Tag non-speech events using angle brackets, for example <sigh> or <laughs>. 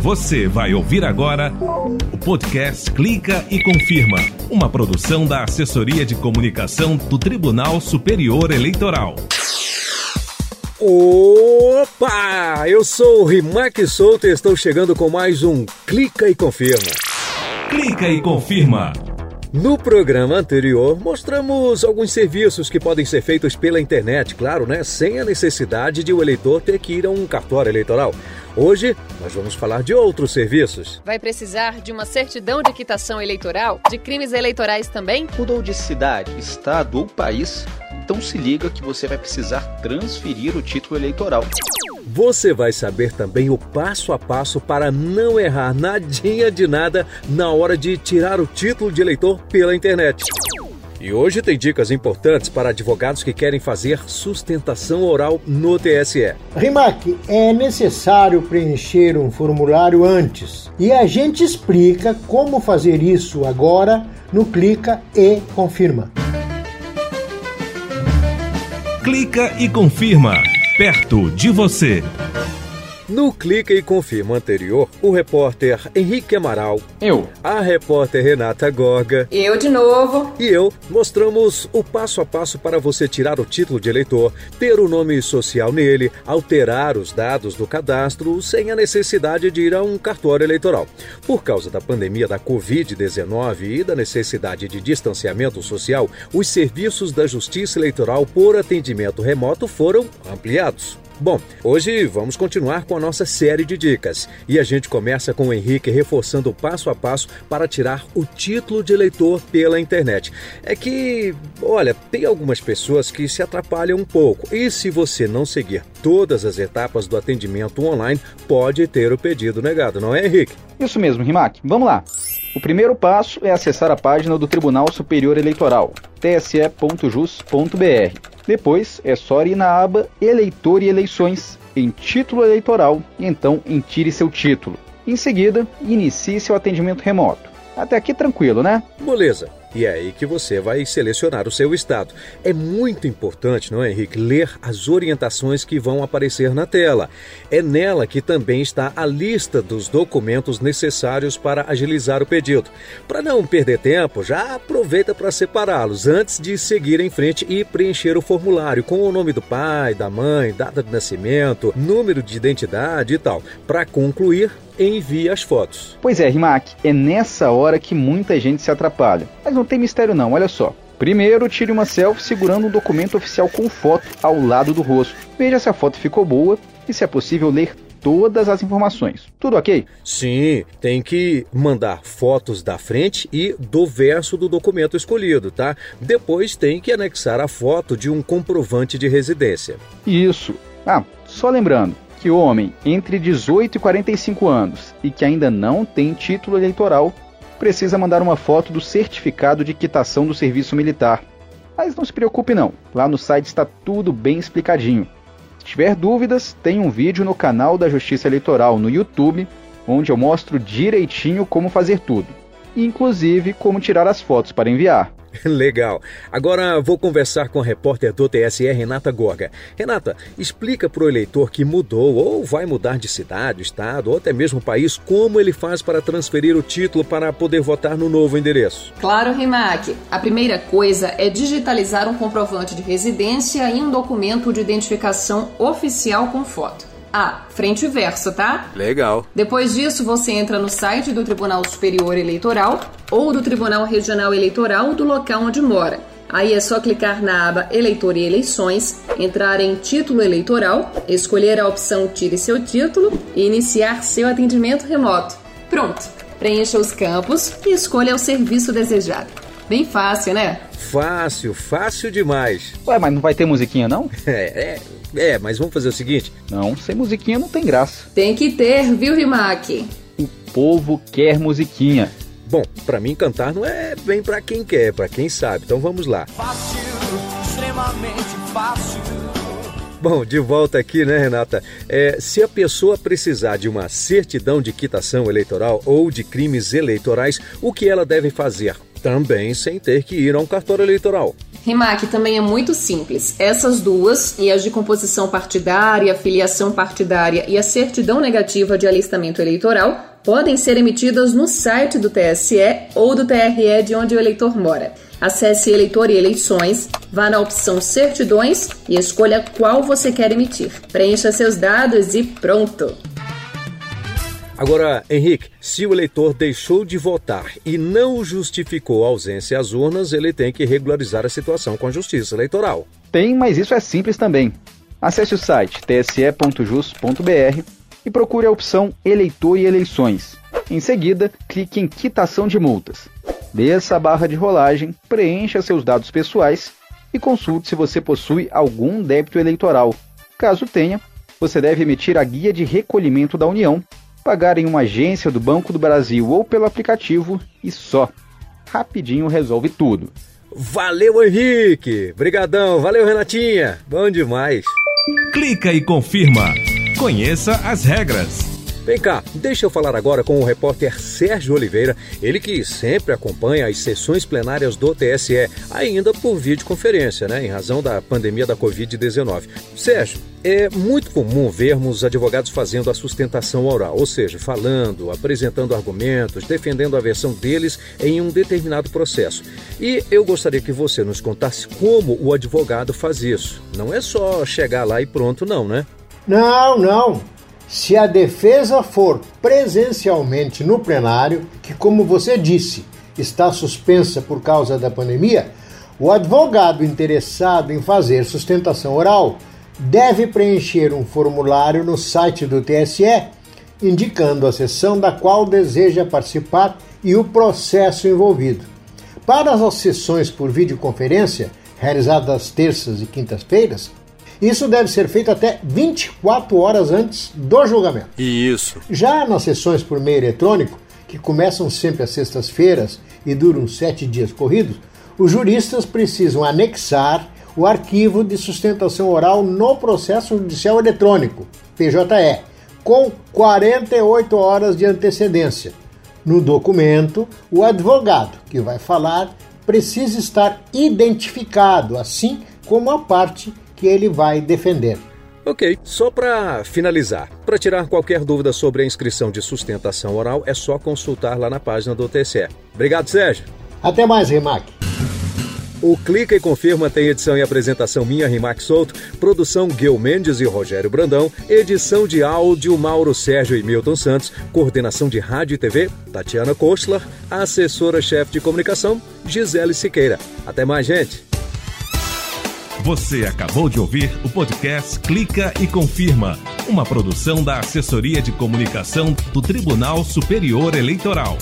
Você vai ouvir agora o podcast Clica e Confirma, uma produção da Assessoria de Comunicação do Tribunal Superior Eleitoral. Opa! Eu sou o Rimac Souto e estou chegando com mais um Clica e Confirma. Clica e Confirma. No programa anterior, mostramos alguns serviços que podem ser feitos pela internet, claro, né? Sem a necessidade de o eleitor ter que ir a um cartório eleitoral. Hoje, nós vamos falar de outros serviços. Vai precisar de uma certidão de quitação eleitoral? De crimes eleitorais também? Mudou de cidade, estado ou país? Então se liga que você vai precisar transferir o título eleitoral. Você vai saber também o passo a passo para não errar nadinha de nada na hora de tirar o título de eleitor pela internet. E hoje tem dicas importantes para advogados que querem fazer sustentação oral no TSE. Rimac, é necessário preencher um formulário antes. E a gente explica como fazer isso agora no Clica e Confirma. Clica e confirma. Perto de você. No Clica e Confirma anterior, o repórter Henrique Amaral, Eu. a repórter Renata Gorga Eu de novo. e eu mostramos o passo a passo para você tirar o título de eleitor, ter o nome social nele, alterar os dados do cadastro sem a necessidade de ir a um cartório eleitoral. Por causa da pandemia da Covid-19 e da necessidade de distanciamento social, os serviços da Justiça Eleitoral por atendimento remoto foram ampliados. Bom, hoje vamos continuar com a nossa série de dicas e a gente começa com o Henrique reforçando o passo a passo para tirar o título de eleitor pela internet. É que, olha, tem algumas pessoas que se atrapalham um pouco e se você não seguir todas as etapas do atendimento online, pode ter o pedido negado, não é, Henrique? Isso mesmo, Rimac. Vamos lá. O primeiro passo é acessar a página do Tribunal Superior Eleitoral, tse.jus.br. Depois é só ir na aba Eleitor e Eleições, em Título Eleitoral, e então em Tire seu título. Em seguida, inicie seu atendimento remoto. Até aqui tranquilo, né? Beleza. E é aí que você vai selecionar o seu estado. É muito importante, não é, Henrique, ler as orientações que vão aparecer na tela. É nela que também está a lista dos documentos necessários para agilizar o pedido. Para não perder tempo, já aproveita para separá-los antes de seguir em frente e preencher o formulário com o nome do pai, da mãe, data de nascimento, número de identidade e tal. Para concluir, envie as fotos. Pois é, Rimac, é nessa hora que muita gente se atrapalha. Mas não tem mistério não, olha só. Primeiro, tire uma selfie segurando um documento oficial com foto ao lado do rosto. Veja se a foto ficou boa e se é possível ler todas as informações. Tudo ok? Sim, tem que mandar fotos da frente e do verso do documento escolhido, tá? Depois tem que anexar a foto de um comprovante de residência. Isso. Ah, só lembrando que homem entre 18 e 45 anos e que ainda não tem título eleitoral precisa mandar uma foto do certificado de quitação do serviço militar. Mas não se preocupe não, lá no site está tudo bem explicadinho. Se tiver dúvidas, tem um vídeo no canal da Justiça Eleitoral no YouTube, onde eu mostro direitinho como fazer tudo, inclusive como tirar as fotos para enviar. <laughs> Legal. Agora vou conversar com a repórter do TSE, Renata Gorga. Renata, explica para o eleitor que mudou ou vai mudar de cidade, estado ou até mesmo país, como ele faz para transferir o título para poder votar no novo endereço. Claro, Rimac. A primeira coisa é digitalizar um comprovante de residência e um documento de identificação oficial com foto. Ah, frente e verso, tá? Legal. Depois disso, você entra no site do Tribunal Superior Eleitoral ou do Tribunal Regional Eleitoral do local onde mora. Aí é só clicar na aba Eleitor e Eleições, entrar em Título Eleitoral, escolher a opção Tire seu título e iniciar seu atendimento remoto. Pronto! Preencha os campos e escolha o serviço desejado. Bem fácil, né? Fácil, fácil demais. Ué, mas não vai ter musiquinha não? <laughs> É, é, é, mas vamos fazer o seguinte: Não, sem musiquinha não tem graça. Tem que ter, viu, Rimac? O povo quer musiquinha. Bom, para mim cantar não é bem para quem quer, para quem sabe. Então vamos lá. Fácil, extremamente fácil. Bom, de volta aqui, né, Renata? É, se a pessoa precisar de uma certidão de quitação eleitoral ou de crimes eleitorais, o que ela deve fazer? Também sem ter que ir a um cartório eleitoral. Rimac também é muito simples. Essas duas, e as de composição partidária, filiação partidária e a certidão negativa de alistamento eleitoral, podem ser emitidas no site do TSE ou do TRE de onde o eleitor mora. Acesse Eleitor e Eleições, vá na opção Certidões e escolha qual você quer emitir. Preencha seus dados e pronto! Agora, Henrique, se o eleitor deixou de votar e não justificou a ausência às urnas, ele tem que regularizar a situação com a Justiça Eleitoral. Tem, mas isso é simples também. Acesse o site tse.jus.br e procure a opção Eleitor e Eleições. Em seguida, clique em Quitação de Multas. Desça a barra de rolagem, preencha seus dados pessoais e consulte se você possui algum débito eleitoral. Caso tenha, você deve emitir a guia de recolhimento da União, pagar em uma agência do Banco do Brasil ou pelo aplicativo e só. Rapidinho resolve tudo. Valeu, Henrique! Brigadão, valeu, Renatinha! Bom demais! Clica e confirma. Conheça as regras. Vem cá, deixa eu falar agora com o repórter Sérgio Oliveira, ele que sempre acompanha as sessões plenárias do TSE, ainda por videoconferência, né, em razão da pandemia da Covid-19. Sérgio, é muito comum vermos advogados fazendo a sustentação oral, ou seja, falando, apresentando argumentos, defendendo a versão deles em um determinado processo. E eu gostaria que você nos contasse como o advogado faz isso. Não é só chegar lá e pronto, não, né? Não, não. Se a defesa for presencialmente no plenário, que, como você disse, está suspensa por causa da pandemia, o advogado interessado em fazer sustentação oral deve preencher um formulário no site do TSE, indicando a sessão da qual deseja participar e o processo envolvido. Para as sessões por videoconferência, realizadas terças e quintas-feiras, isso deve ser feito até 24 horas antes do julgamento. Isso. Já nas sessões por meio eletrônico, que começam sempre às sextas-feiras e duram sete dias corridos, os juristas precisam anexar o arquivo de sustentação oral no processo judicial eletrônico, PJE, com 48 horas de antecedência. No documento, o advogado que vai falar precisa estar identificado, assim como a parte que ele vai defender. Ok, só para finalizar, para tirar qualquer dúvida sobre a inscrição de sustentação oral, é só consultar lá na página do TCE. Obrigado, Sérgio. Até mais, Rimac. O Clica e Confirma tem edição e apresentação minha, Rimac Souto, produção Guil Mendes e Rogério Brandão, edição de áudio Mauro Sérgio e Milton Santos, coordenação de rádio e TV, Tatiana Kostler, assessora-chefe de comunicação, Gisele Siqueira. Até mais, gente! Você acabou de ouvir o podcast Clica e Confirma, uma produção da Assessoria de Comunicação do Tribunal Superior Eleitoral.